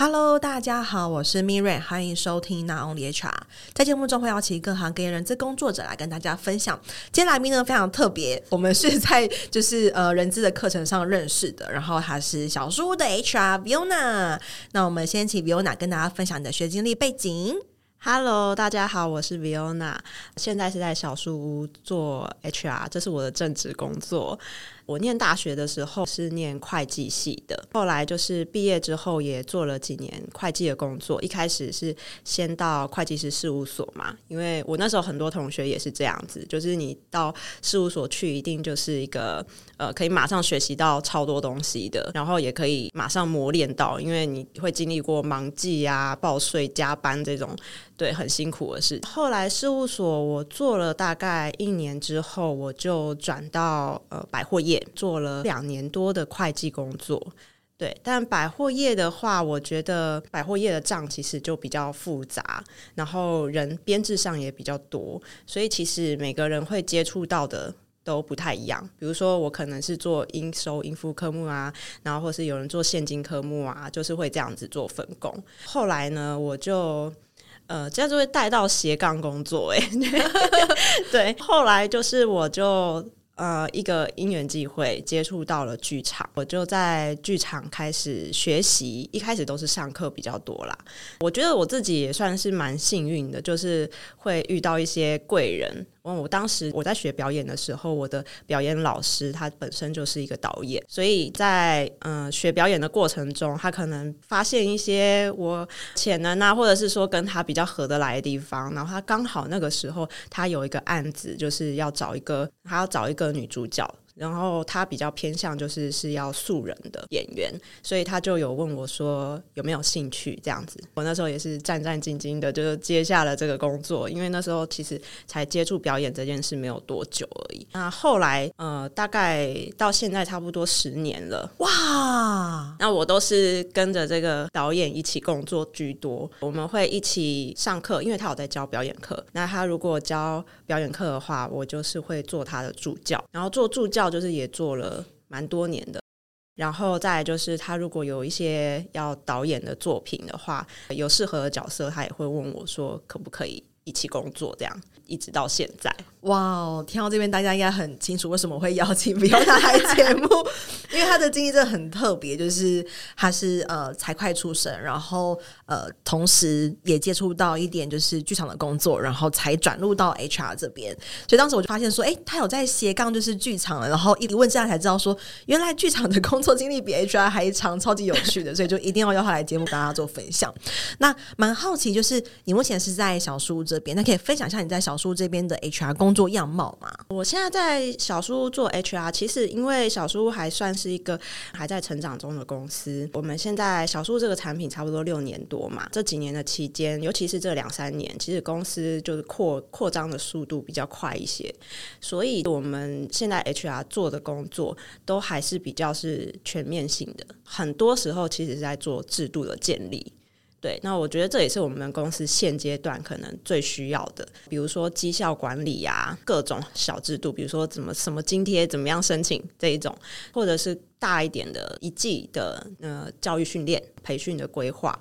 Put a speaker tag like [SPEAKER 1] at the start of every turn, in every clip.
[SPEAKER 1] Hello，大家好，我是 Miriam，欢迎收听 Not Only HR。在节目中会邀请各行各业人资工作者来跟大家分享。今天来宾呢非常特别，我们是在就是呃人资的课程上认识的，然后他是小书屋的 HR Viona。那我们先请 Viona 跟大家分享你的学经历背景。
[SPEAKER 2] Hello，大家好，我是 Viona，现在是在小书屋做 HR，这是我的正职工作。我念大学的时候是念会计系的，后来就是毕业之后也做了几年会计的工作。一开始是先到会计师事务所嘛，因为我那时候很多同学也是这样子，就是你到事务所去，一定就是一个呃可以马上学习到超多东西的，然后也可以马上磨练到，因为你会经历过忙季啊、报税、加班这种对很辛苦的事。后来事务所我做了大概一年之后，我就转到呃百货业。做了两年多的会计工作，对，但百货业的话，我觉得百货业的账其实就比较复杂，然后人编制上也比较多，所以其实每个人会接触到的都不太一样。比如说，我可能是做应收应付科目啊，然后或是有人做现金科目啊，就是会这样子做分工。后来呢，我就呃，这样就会带到斜杠工作，欸，诶，对，后来就是我就。呃，一个因缘际会接触到了剧场，我就在剧场开始学习。一开始都是上课比较多啦。我觉得我自己也算是蛮幸运的，就是会遇到一些贵人。我我当时我在学表演的时候，我的表演老师他本身就是一个导演，所以在嗯、学表演的过程中，他可能发现一些我潜能啊，或者是说跟他比较合得来的地方，然后他刚好那个时候他有一个案子，就是要找一个，他要找一个女主角。然后他比较偏向就是是要素人的演员，所以他就有问我说有没有兴趣这样子。我那时候也是战战兢兢的，就是接下了这个工作，因为那时候其实才接触表演这件事没有多久而已。那后来呃，大概到现在差不多十年了，哇！那我都是跟着这个导演一起工作居多，我们会一起上课，因为他有在教表演课。那他如果教表演课的话，我就是会做他的助教，然后做助教。就是也做了蛮多年的，然后再来就是他如果有一些要导演的作品的话，有适合的角色，他也会问我说可不可以一起工作，这样一直到现在。
[SPEAKER 1] 哇哦，听到这边大家应该很清楚为什么会邀请 Viona 来节目，因为他的经历真的很特别，就是他是呃财会出身，然后呃同时也接触到一点就是剧场的工作，然后才转入到 HR 这边。所以当时我就发现说，哎，他有在斜杠就是剧场了，然后一问之下才知道说，原来剧场的工作经历比 HR 还长，超级有趣的，所以就一定要邀他来节目跟大家做分享。那蛮好奇，就是你目前是在小叔这边，那可以分享一下你在小叔这边的 HR 工。工作样貌嘛，
[SPEAKER 2] 我现在在小书做 HR，其实因为小书还算是一个还在成长中的公司。我们现在小书这个产品差不多六年多嘛，这几年的期间，尤其是这两三年，其实公司就是扩扩张的速度比较快一些，所以我们现在 HR 做的工作都还是比较是全面性的，很多时候其实是在做制度的建立。对，那我觉得这也是我们公司现阶段可能最需要的，比如说绩效管理呀，各种小制度，比如说怎么什么津贴怎么样申请这一种，或者是大一点的一季的呃教育训练培训的规划，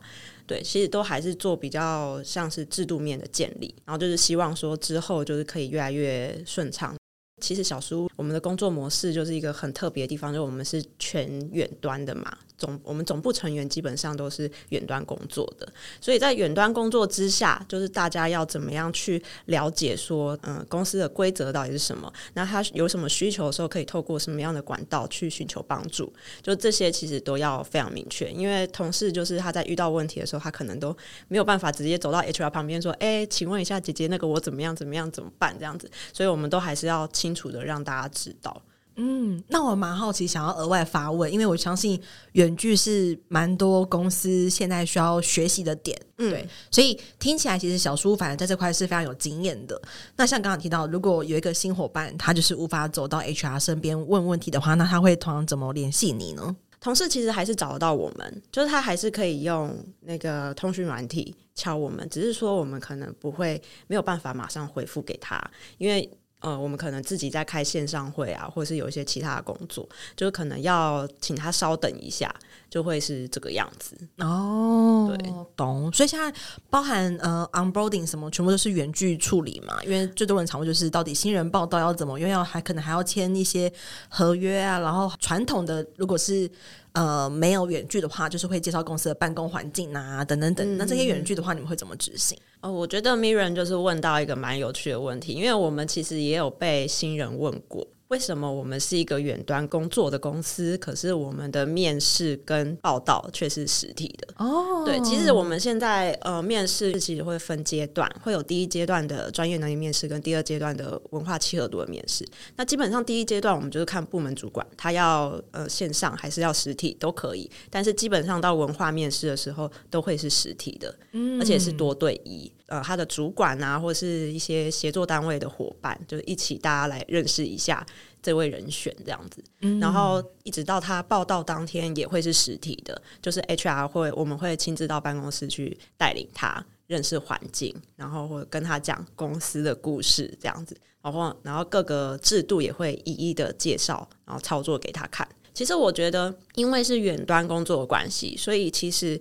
[SPEAKER 2] 对，其实都还是做比较像是制度面的建立，然后就是希望说之后就是可以越来越顺畅。其实小叔我们的工作模式就是一个很特别的地方，就我们是全远端的嘛。总我们总部成员基本上都是远端工作的，所以在远端工作之下，就是大家要怎么样去了解说，嗯，公司的规则到底是什么？那他有什么需求的时候，可以透过什么样的管道去寻求帮助？就这些其实都要非常明确，因为同事就是他在遇到问题的时候，他可能都没有办法直接走到 HR 旁边说：“哎，请问一下姐姐，那个我怎么样怎么样怎么办？”这样子，所以我们都还是要清楚的让大家知道。
[SPEAKER 1] 嗯，那我蛮好奇，想要额外发问，因为我相信远距是蛮多公司现在需要学习的点，嗯，对，所以听起来其实小叔反而在这块是非常有经验的。那像刚刚提到，如果有一个新伙伴，他就是无法走到 HR 身边问问题的话，那他会通常怎么联系你呢？
[SPEAKER 2] 同事其实还是找得到我们，就是他还是可以用那个通讯软体敲我们，只是说我们可能不会没有办法马上回复给他，因为。呃，我们可能自己在开线上会啊，或者是有一些其他的工作，就是可能要请他稍等一下，就会是这个样子。
[SPEAKER 1] 哦
[SPEAKER 2] 对，
[SPEAKER 1] 懂。所以现在包含呃 onboarding 什么，全部都是远距处理嘛？因为最多人常问就是，到底新人报道要怎么？因为要还可能还要签一些合约啊。然后传统的如果是呃没有远距的话，就是会介绍公司的办公环境啊，等等等。嗯、那这些远距的话，你们会怎么执行？
[SPEAKER 2] 哦，我觉得 Miriam 就是问到一个蛮有趣的问题，因为我们其实也有被新人问过。为什么我们是一个远端工作的公司，可是我们的面试跟报道却是实体的？哦，对，其实我们现在呃面试其实会分阶段，会有第一阶段的专业能力面试跟第二阶段的文化契合度的面试。那基本上第一阶段我们就是看部门主管他要呃线上还是要实体都可以，但是基本上到文化面试的时候都会是实体的，嗯，而且是多对一。呃，他的主管啊，或者是一些协作单位的伙伴，就一起大家来认识一下这位人选这样子。嗯，然后一直到他报道当天也会是实体的，就是 HR 会我们会亲自到办公室去带领他认识环境，然后会跟他讲公司的故事这样子，然后然后各个制度也会一一的介绍，然后操作给他看。其实我觉得，因为是远端工作的关系，所以其实。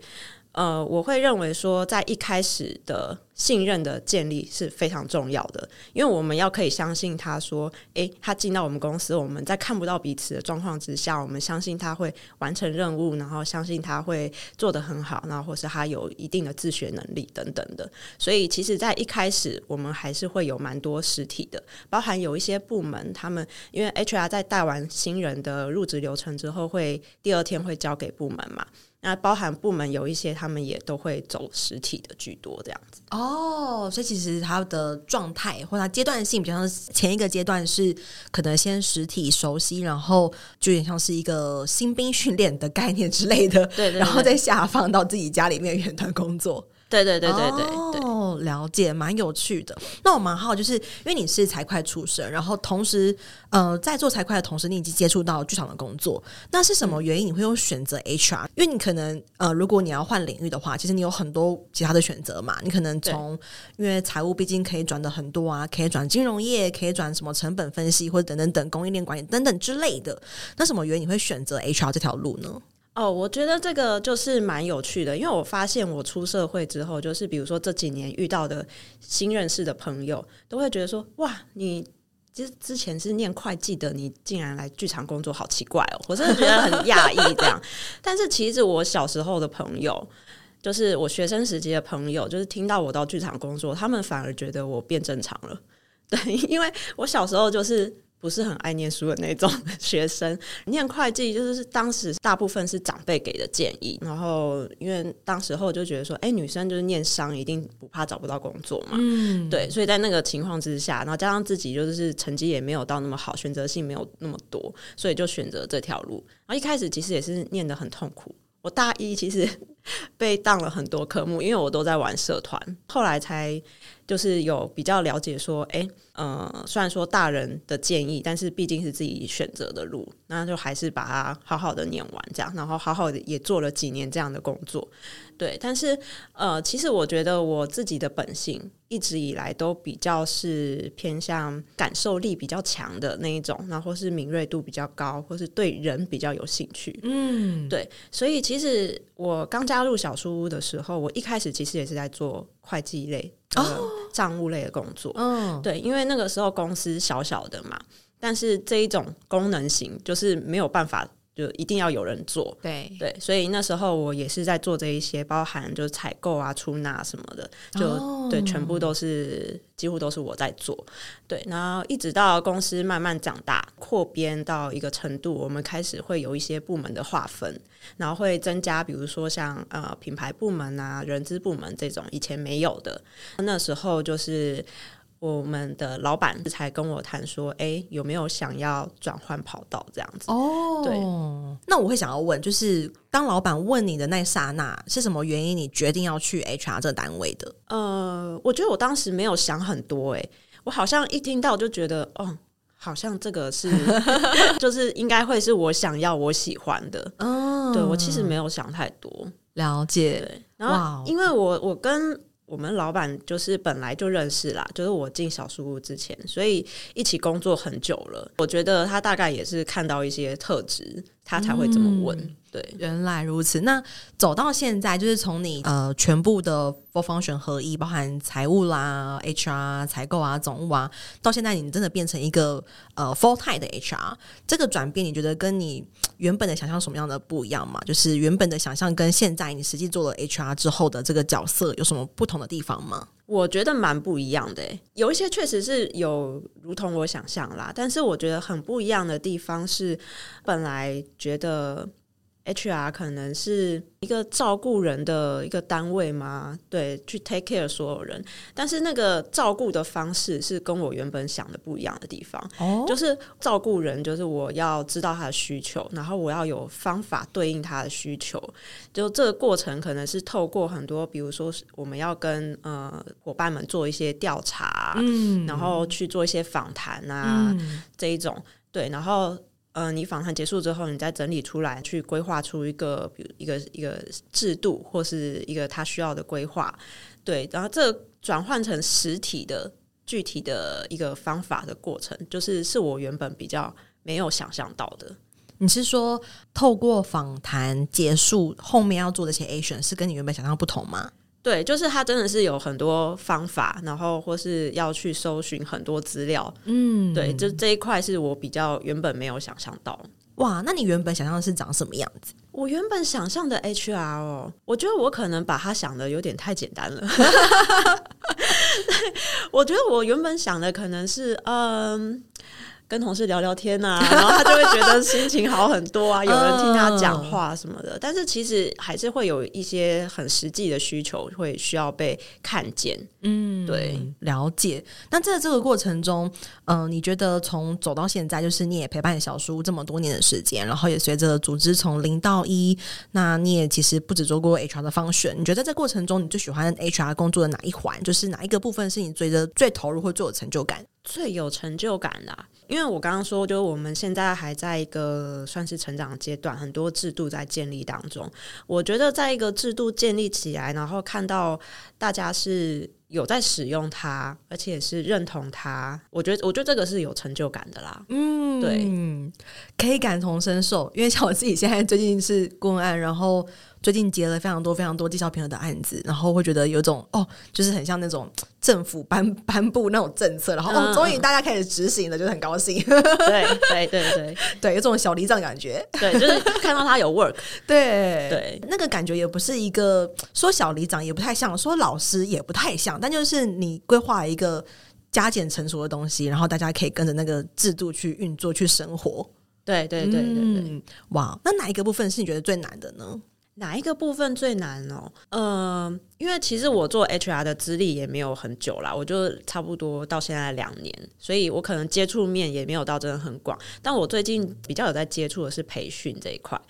[SPEAKER 2] 呃，我会认为说，在一开始的信任的建立是非常重要的，因为我们要可以相信他说，诶，他进到我们公司，我们在看不到彼此的状况之下，我们相信他会完成任务，然后相信他会做得很好，然后或是他有一定的自学能力等等的。所以，其实，在一开始，我们还是会有蛮多实体的，包含有一些部门，他们因为 HR 在带完新人的入职流程之后，会第二天会交给部门嘛。那包含部门有一些，他们也都会走实体的居多，这样子。
[SPEAKER 1] 哦，所以其实它的状态或它阶段性，比方说前一个阶段是可能先实体熟悉，然后就有点像是一个新兵训练的概念之类的，
[SPEAKER 2] 对，对，对，
[SPEAKER 1] 然后再下放到自己家里面远端工作。
[SPEAKER 2] 对对对对对
[SPEAKER 1] 哦，了解，蛮有趣的。那我蛮好，就是因为你是财会出身，然后同时呃，在做财会的同时，你已经接触到剧场的工作。那是什么原因你会有选择 HR？因为你可能呃，如果你要换领域的话，其实你有很多其他的选择嘛。你可能从因为财务毕竟可以转的很多啊，可以转金融业，可以转什么成本分析或者等等等供应链管理等等之类的。那什么原因你会选择 HR 这条路呢？
[SPEAKER 2] 哦，我觉得这个就是蛮有趣的，因为我发现我出社会之后，就是比如说这几年遇到的新认识的朋友，都会觉得说：“哇，你其实之前是念会计的，你竟然来剧场工作，好奇怪哦！”我真的觉得很讶异这样。但是其实我小时候的朋友，就是我学生时期的朋友，就是听到我到剧场工作，他们反而觉得我变正常了。对，因为我小时候就是。不是很爱念书的那种 学生，念会计就是当时大部分是长辈给的建议，然后因为当时候就觉得说，哎，女生就是念商一定不怕找不到工作嘛，嗯，对，所以在那个情况之下，然后加上自己就是成绩也没有到那么好，选择性没有那么多，所以就选择这条路。然后一开始其实也是念得很痛苦，我大一其实 被当了很多科目，因为我都在玩社团，后来才。就是有比较了解说，哎，呃，虽然说大人的建议，但是毕竟是自己选择的路，那就还是把它好好的念完，这样，然后好好的也做了几年这样的工作，对。但是，呃，其实我觉得我自己的本性一直以来都比较是偏向感受力比较强的那一种，然后是敏锐度比较高，或是对人比较有兴趣，嗯，对。所以，其实我刚加入小书屋的时候，我一开始其实也是在做会计类。哦，账务类的工作，嗯，对，因为那个时候公司小小的嘛，但是这一种功能型就是没有办法。就一定要有人做，对对，所以那时候我也是在做这一些，包含就是采购啊、出纳什么的，就、哦、对，全部都是几乎都是我在做。对，然后一直到公司慢慢长大、扩编到一个程度，我们开始会有一些部门的划分，然后会增加，比如说像呃品牌部门啊、人资部门这种以前没有的，那时候就是。我们的老板才跟我谈说，哎，有没有想要转换跑道这样子？哦，对。
[SPEAKER 1] 那我会想要问，就是当老板问你的那刹那，是什么原因你决定要去 HR 这个单位的？
[SPEAKER 2] 呃，我觉得我当时没有想很多，哎，我好像一听到就觉得，哦，好像这个是，就是应该会是我想要、我喜欢的。嗯，对，我其实没有想太多，
[SPEAKER 1] 了解。
[SPEAKER 2] 然后因为我我跟我们老板就是本来就认识啦，就是我进小书屋之前，所以一起工作很久了。我觉得他大概也是看到一些特质他才会这么问。嗯对，
[SPEAKER 1] 原来如此。那走到现在，就是从你呃全部的 function 合一，包含财务啦、HR、采购啊、总务啊，到现在你真的变成一个呃 full time 的 HR，这个转变，你觉得跟你原本的想象什么样的不一样吗？就是原本的想象跟现在你实际做了 HR 之后的这个角色有什么不同的地方吗？
[SPEAKER 2] 我觉得蛮不一样的，有一些确实是有如同我想象啦，但是我觉得很不一样的地方是，本来觉得。HR 可能是一个照顾人的一个单位吗？对，去 take care 所有人，但是那个照顾的方式是跟我原本想的不一样的地方。哦，就是照顾人，就是我要知道他的需求，然后我要有方法对应他的需求。就这个过程可能是透过很多，比如说我们要跟呃伙伴们做一些调查，嗯，然后去做一些访谈啊，嗯，这一种对，然后。呃，你访谈结束之后，你再整理出来，去规划出一个，比如一个一个制度，或是一个他需要的规划，对，然后这转换成实体的具体的一个方法的过程，就是是我原本比较没有想象到的。
[SPEAKER 1] 你是说，透过访谈结束后面要做的一些 action，是跟你原本想象不同吗？
[SPEAKER 2] 对，就是他真的是有很多方法，然后或是要去搜寻很多资料，嗯，对，就这一块是我比较原本没有想象到。
[SPEAKER 1] 哇，那你原本想象的是长什么样子？
[SPEAKER 2] 我原本想象的 HR 哦，我觉得我可能把它想的有点太简单了。我觉得我原本想的可能是，嗯。跟同事聊聊天啊，然后他就会觉得心情好很多啊，有人听他讲话什么的。Uh, 但是其实还是会有一些很实际的需求会需要被看见。嗯，对，
[SPEAKER 1] 了解。那在这个过程中，嗯、呃，你觉得从走到现在，就是你也陪伴小叔这么多年的时间，然后也随着组织从零到一，那你也其实不止做过 HR 的 function。你觉得在这过程中，你最喜欢 HR 工作的哪一环？就是哪一个部分是你觉得最投入或最有成就感？
[SPEAKER 2] 最有成就感的、啊，因为我刚刚说，就是我们现在还在一个算是成长阶段，很多制度在建立当中。我觉得，在一个制度建立起来，然后看到大家是有在使用它，而且是认同它，我觉得，我觉得这个是有成就感的啦。嗯，对，
[SPEAKER 1] 可以感同身受，因为像我自己现在最近是顾问案，然后。最近接了非常多非常多绩效评核的案子，然后会觉得有种哦，就是很像那种 政府颁 颁布那种政策，然后哦，终于大家开始执行了，就是很高兴。
[SPEAKER 2] 对对对对
[SPEAKER 1] 对，有种小里长感觉。
[SPEAKER 2] 对，就是看到他有 work。
[SPEAKER 1] 对对，那个感觉也不是一个说小离长也不太像，说老师也不太像，但就是你规划一个加减成熟的东西，然后大家可以跟着那个制度去运作去生活。
[SPEAKER 2] 对对对对对，
[SPEAKER 1] 嗯，哇，那哪一个部分是你觉得最难的呢？
[SPEAKER 2] 哪一个部分最难哦？呃，因为其实我做 HR 的资历也没有很久啦，我就差不多到现在两年，所以我可能接触面也没有到真的很广。但我最近比较有在接触的是培训这一块，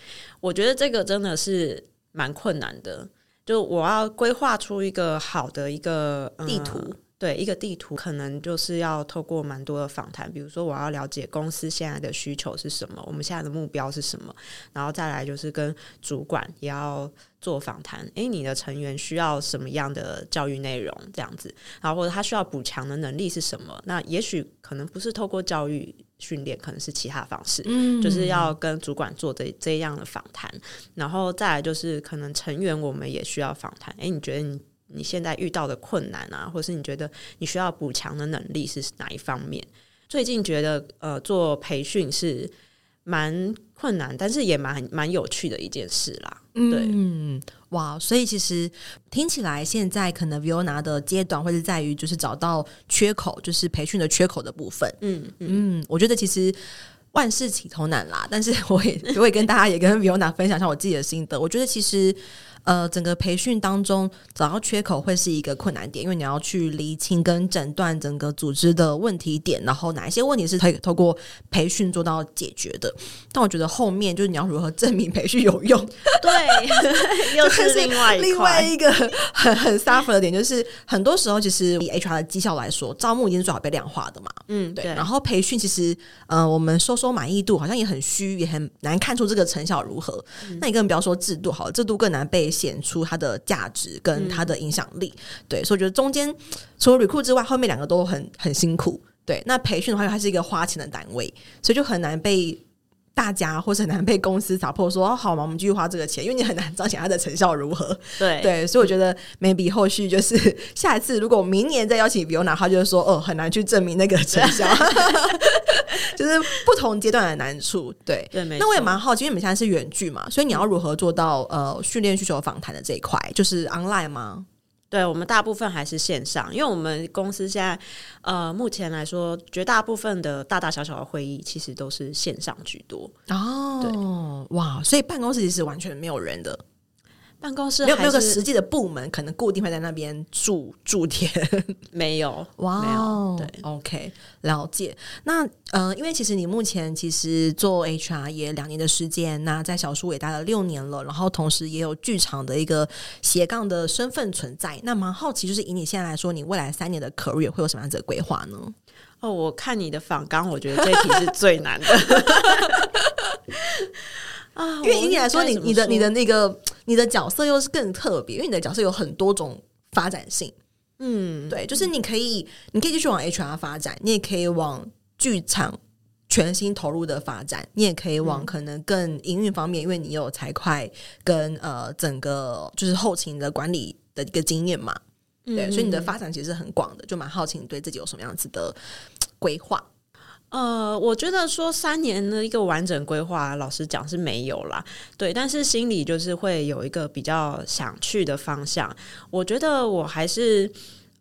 [SPEAKER 2] 我觉得这个真的是蛮困难的，就我要规划出一个好的一个、
[SPEAKER 1] 地图。
[SPEAKER 2] 对，一个地图可能就是要透过蛮多的访谈，比如说我要了解公司现在的需求是什么，我们现在的目标是什么，然后再来就是跟主管也要做访谈。诶，你的成员需要什么样的教育内容？这样子，然后或者他需要补强的能力是什么？那也许可能不是透过教育训练，可能是其他方式，嗯，就是要跟主管做这这样的访谈，然后再来就是可能成员我们也需要访谈。诶，你觉得你？你现在遇到的困难啊，或是你觉得你需要补强的能力是哪一方面？最近觉得呃，做培训是蛮困难，但是也蛮蛮有趣的一件事啦。对，
[SPEAKER 1] 嗯，哇，所以其实听起来现在可能 Viona 的阶段会是在于就是找到缺口，就是培训的缺口的部分。嗯嗯，我觉得其实万事起头难啦，但是我也 我也跟大家也跟 Viona 分享一下我自己的心得。我觉得其实。呃，整个培训当中找到缺口会是一个困难点，因为你要去厘清跟诊断整个组织的问题点，然后哪一些问题是可以透过培训做到解决的。但我觉得后面就是你要如何证明培训有用，
[SPEAKER 2] 对，又是另外一
[SPEAKER 1] 另外一个很很 suffer 的点，就是很多时候其实以 HR 的绩效来说，招募已经是最好被量化的嘛，嗯，对。对然后培训其实呃，我们收收满意度好像也很虚，也很难看出这个成效如何。嗯、那你更不要说制度好了，制度更难被。显出它的价值跟它的影响力，对，所以我觉得中间除了 recruit 之外，后面两个都很很辛苦，对。那培训的话，它是一个花钱的单位，所以就很难被大家，或是很难被公司打破说，好嘛，我们继续花这个钱，因为你很难彰显它的成效如何。
[SPEAKER 2] 对
[SPEAKER 1] 对，所以我觉得 maybe 后续就是下一次，如果明年再邀请 Viona，他就是说哦，很难去证明那个成效，就是不同阶段的难处。对
[SPEAKER 2] 对，
[SPEAKER 1] 那我也蛮好奇，因为你们现在是远距嘛，所以你要如何做到呃训练需求访谈的这一块，就是 online 吗？
[SPEAKER 2] 对，我们大部分还是线上，因为我们公司现在呃，目前来说，绝大部分的大大小小的会议其实都是线上居多。
[SPEAKER 1] 哦，对，哇，所以办公室其实完全没有人的。
[SPEAKER 2] 办公室
[SPEAKER 1] 没有没有个实际的部门，可能固定会在那边驻驻点，
[SPEAKER 2] 没有
[SPEAKER 1] 哇，
[SPEAKER 2] 没有对
[SPEAKER 1] ，OK，了解。那呃，因为其实你目前其实做 HR 也两年的时间，那在小树也待了六年了，然后同时也有剧场的一个斜杠的身份存在。那蛮好奇，就是以你现在来说，你未来三年的 career 会有什么样子的规划呢？
[SPEAKER 2] 哦，我看你的访纲，我觉得这一题是最难的。
[SPEAKER 1] 啊，因为以你来说，你你的你的那个你的角色又是更特别，因为你的角色有很多种发展性。嗯，对，就是你可以你可以继续往 HR 发展，你也可以往剧场全心投入的发展，你也可以往可能更营运方面，因为你有财会跟呃整个就是后勤的管理的一个经验嘛。对，所以你的发展其实是很广的，就蛮好奇你对自己有什么样子的规划。
[SPEAKER 2] 呃，我觉得说三年的一个完整规划，老实讲是没有啦。对，但是心里就是会有一个比较想去的方向。我觉得我还是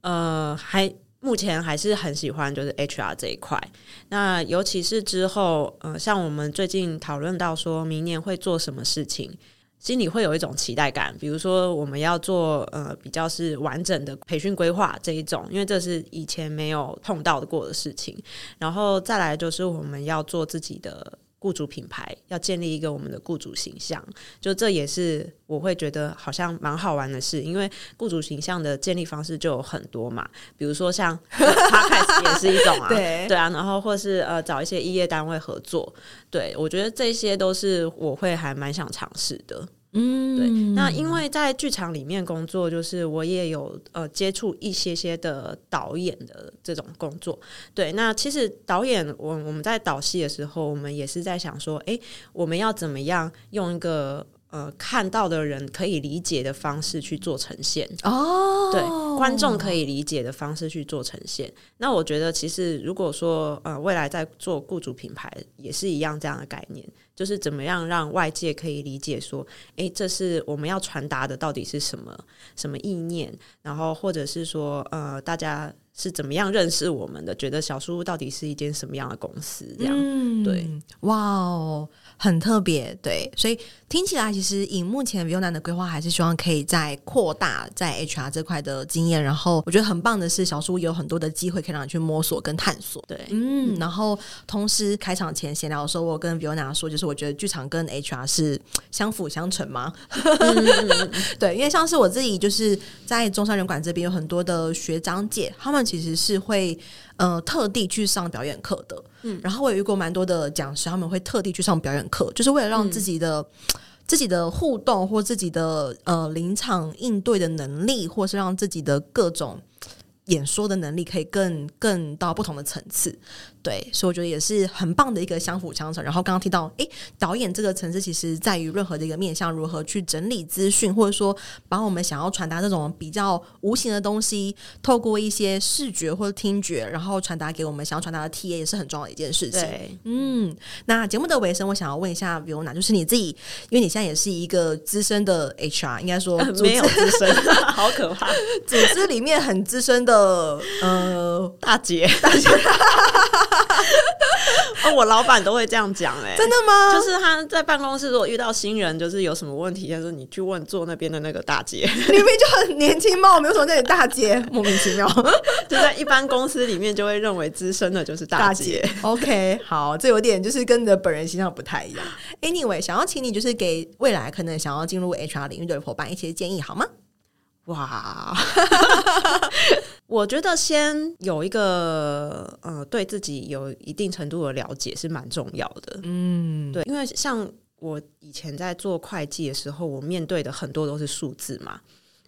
[SPEAKER 2] 呃，还目前还是很喜欢就是 HR 这一块。那尤其是之后，呃，像我们最近讨论到说明年会做什么事情。心里会有一种期待感，比如说我们要做呃比较是完整的培训规划这一种，因为这是以前没有碰到过的事情。然后再来就是我们要做自己的雇主品牌，要建立一个我们的雇主形象，就这也是我会觉得好像蛮好玩的事，因为雇主形象的建立方式就有很多嘛，比如说像 p o 也是一种啊，对 对啊，然后或是呃找一些异业单位合作，对我觉得这些都是我会还蛮想尝试的。嗯，对。那因为在剧场里面工作，就是我也有呃接触一些些的导演的这种工作。对，那其实导演，我我们在导戏的时候，我们也是在想说，诶，我们要怎么样用一个。呃，看到的人可以理解的方式去做呈现哦，对，观众可以理解的方式去做呈现。那我觉得，其实如果说呃，未来在做雇主品牌也是一样这样的概念，就是怎么样让外界可以理解说，诶，这是我们要传达的到底是什么什么意念，然后或者是说呃，大家是怎么样认识我们的，觉得小树屋到底是一间什么样的公司？这样，嗯、对，
[SPEAKER 1] 哇哦。很特别，对，所以听起来其实以目前 Viona 的规划，还是希望可以再扩大在 HR 这块的经验。然后我觉得很棒的是，小叔有很多的机会可以让你去摸索跟探索。
[SPEAKER 2] 对，
[SPEAKER 1] 嗯，然后同时开场前闲聊的时候，我跟 Viona 说，就是我觉得剧场跟 HR 是相辅相成嘛。嗯、对，因为像是我自己就是在中山人馆这边有很多的学长姐，他们其实是会。呃，特地去上表演课的，嗯，然后我也遇过蛮多的讲师，他们会特地去上表演课，就是为了让自己的、嗯、自己的互动或自己的呃临场应对的能力，或是让自己的各种。演说的能力可以更更到不同的层次，对，所以我觉得也是很棒的一个相辅相成。然后刚刚提到，诶，导演这个层次其实在于任何的一个面向，如何去整理资讯，或者说把我们想要传达这种比较无形的东西，透过一些视觉或者听觉，然后传达给我们想要传达的 TA 也是很重要的一件事情。
[SPEAKER 2] 对，
[SPEAKER 1] 嗯，那节目的尾声，我想要问一下 Viona，就是你自己，因为你现在也是一个资深的 HR，应该说
[SPEAKER 2] 没有资深，好可怕，
[SPEAKER 1] 组织里面很资深的。呃呃，
[SPEAKER 2] 大姐，大姐，哦，我老板都会这样讲，哎，
[SPEAKER 1] 真的吗？
[SPEAKER 2] 就是他在办公室如果遇到新人，就是有什么问题，他说你去问坐那边的那个大姐，
[SPEAKER 1] 里面就很年轻嘛，我没有什么那里大姐，莫名其妙，
[SPEAKER 2] 就在一般公司里面就会认为资深的就是大姐，
[SPEAKER 1] 大姐。OK，好，这有点就是跟你的本人形象不太一样。Anyway，想要请你就是给未来可能想要进入 HR 领域的伙伴一些建议，好吗？
[SPEAKER 2] 哇，我觉得先有一个呃，对自己有一定程度的了解是蛮重要的。嗯，对，因为像我以前在做会计的时候，我面对的很多都是数字嘛。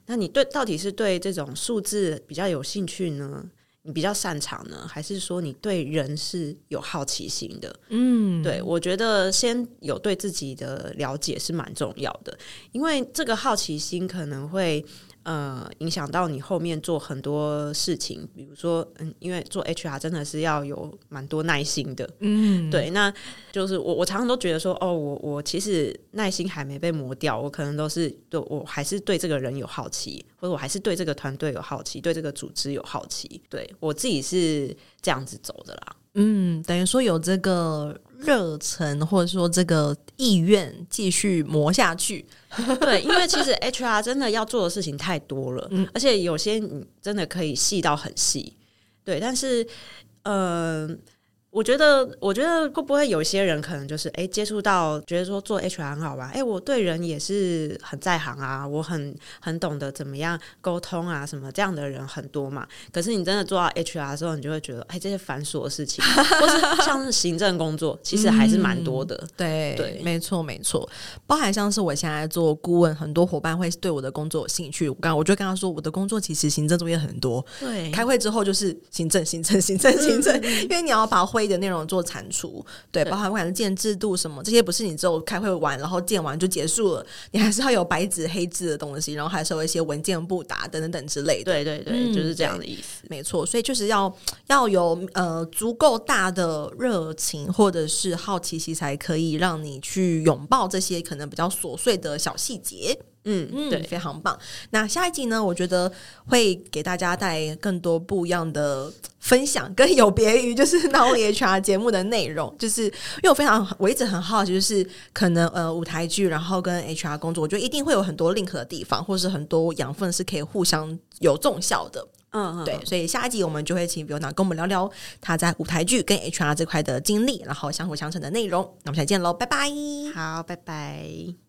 [SPEAKER 2] 那你对到底是对这种数字比较有兴趣呢？你比较擅长呢，还是说你对人是有好奇心的？
[SPEAKER 1] 嗯，
[SPEAKER 2] 对，我觉得先有对自己的了解是蛮重要的，因为这个好奇心可能会。呃，影响到你后面做很多事情，比如说，嗯，因为做 HR 真的是要有蛮多耐心的，
[SPEAKER 1] 嗯，
[SPEAKER 2] 对，那就是我我常常都觉得说，哦，我我其实耐心还没被磨掉，我可能都是对我还是对这个人有好奇，或者我还是对这个团队有好奇，对这个组织有好奇，对我自己是这样子走的啦。
[SPEAKER 1] 嗯，等于说有这个热忱，或者说这个意愿继续磨下去。
[SPEAKER 2] 对，因为其实 HR 真的要做的事情太多了，嗯，而且有些你真的可以细到很细。对，但是，嗯、呃。我觉得，我觉得会不会有些人可能就是哎，接触到觉得说做 HR 很好玩，哎，我对人也是很在行啊，我很很懂得怎么样沟通啊，什么这样的人很多嘛。可是你真的做到 HR 的时候，你就会觉得，哎，这些繁琐的事情，或是像是行政工作，其实还是蛮多的。
[SPEAKER 1] 嗯、对对，没错没错，包含像是我现在做顾问，很多伙伴会对我的工作有兴趣。我刚我就跟他说，我的工作其实行政作业很多。
[SPEAKER 2] 对，
[SPEAKER 1] 开会之后就是行政行政行政行政，因为你要把会。会议的内容做产出，对，包含不管是建制度什么，这些不是你只有开会完，然后建完就结束了，你还是要有白纸黑字的东西，然后还是有一些文件不达等等等之类的。
[SPEAKER 2] 对对对，嗯、就是这样的意思，
[SPEAKER 1] 没错。所以就是要要有呃足够大的热情或者是好奇心，才可以让你去拥抱这些可能比较琐碎的小细节。嗯嗯，对，非常棒。那下一集呢，我觉得会给大家带来更多不一样的分享，跟有别于就是 Not Only HR 节目的内容。就是因为我非常，我一直很好奇，就是可能呃舞台剧，然后跟 HR 工作，我觉得一定会有很多 link 的地方，或是很多养分是可以互相有重效的。嗯，对。所以下一集我们就会请 Viona 跟我们聊聊他在舞台剧跟 HR 这块的经历，然后相辅相成的内容。那我们下期见喽，拜拜。
[SPEAKER 2] 好，拜拜。